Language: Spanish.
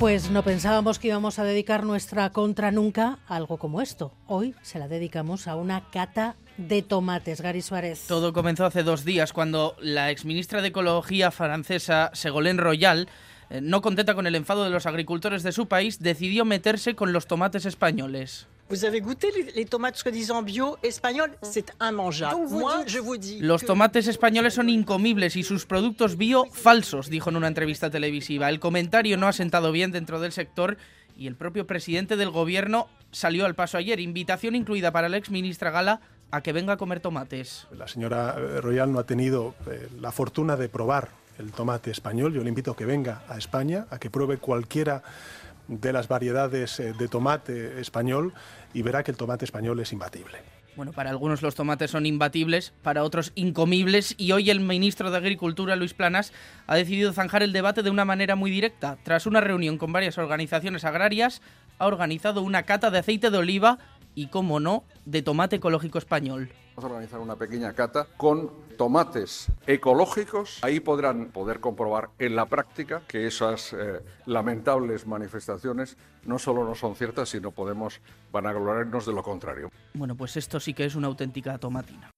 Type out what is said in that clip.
Pues no pensábamos que íbamos a dedicar nuestra contra nunca a algo como esto. Hoy se la dedicamos a una cata de tomates, Gary Suárez. Todo comenzó hace dos días cuando la exministra de Ecología francesa, Ségolène Royal, eh, no contenta con el enfado de los agricultores de su país, decidió meterse con los tomates españoles. Los tomates españoles son incomibles y sus productos bio falsos, dijo en una entrevista televisiva. El comentario no ha sentado bien dentro del sector y el propio presidente del gobierno salió al paso ayer. Invitación incluida para la exministra Gala a que venga a comer tomates. La señora eh, Royal no ha tenido eh, la fortuna de probar el tomate español. Yo le invito a que venga a España, a que pruebe cualquiera de las variedades eh, de tomate español y verá que el tomate español es imbatible. Bueno, para algunos los tomates son imbatibles, para otros incomibles y hoy el ministro de Agricultura, Luis Planas, ha decidido zanjar el debate de una manera muy directa. Tras una reunión con varias organizaciones agrarias, ha organizado una cata de aceite de oliva y, como no, de tomate ecológico español. Vamos a organizar una pequeña cata con tomates ecológicos. Ahí podrán poder comprobar en la práctica que esas eh, lamentables manifestaciones no solo no son ciertas, sino podemos vanagloriarnos de lo contrario. Bueno, pues esto sí que es una auténtica tomatina.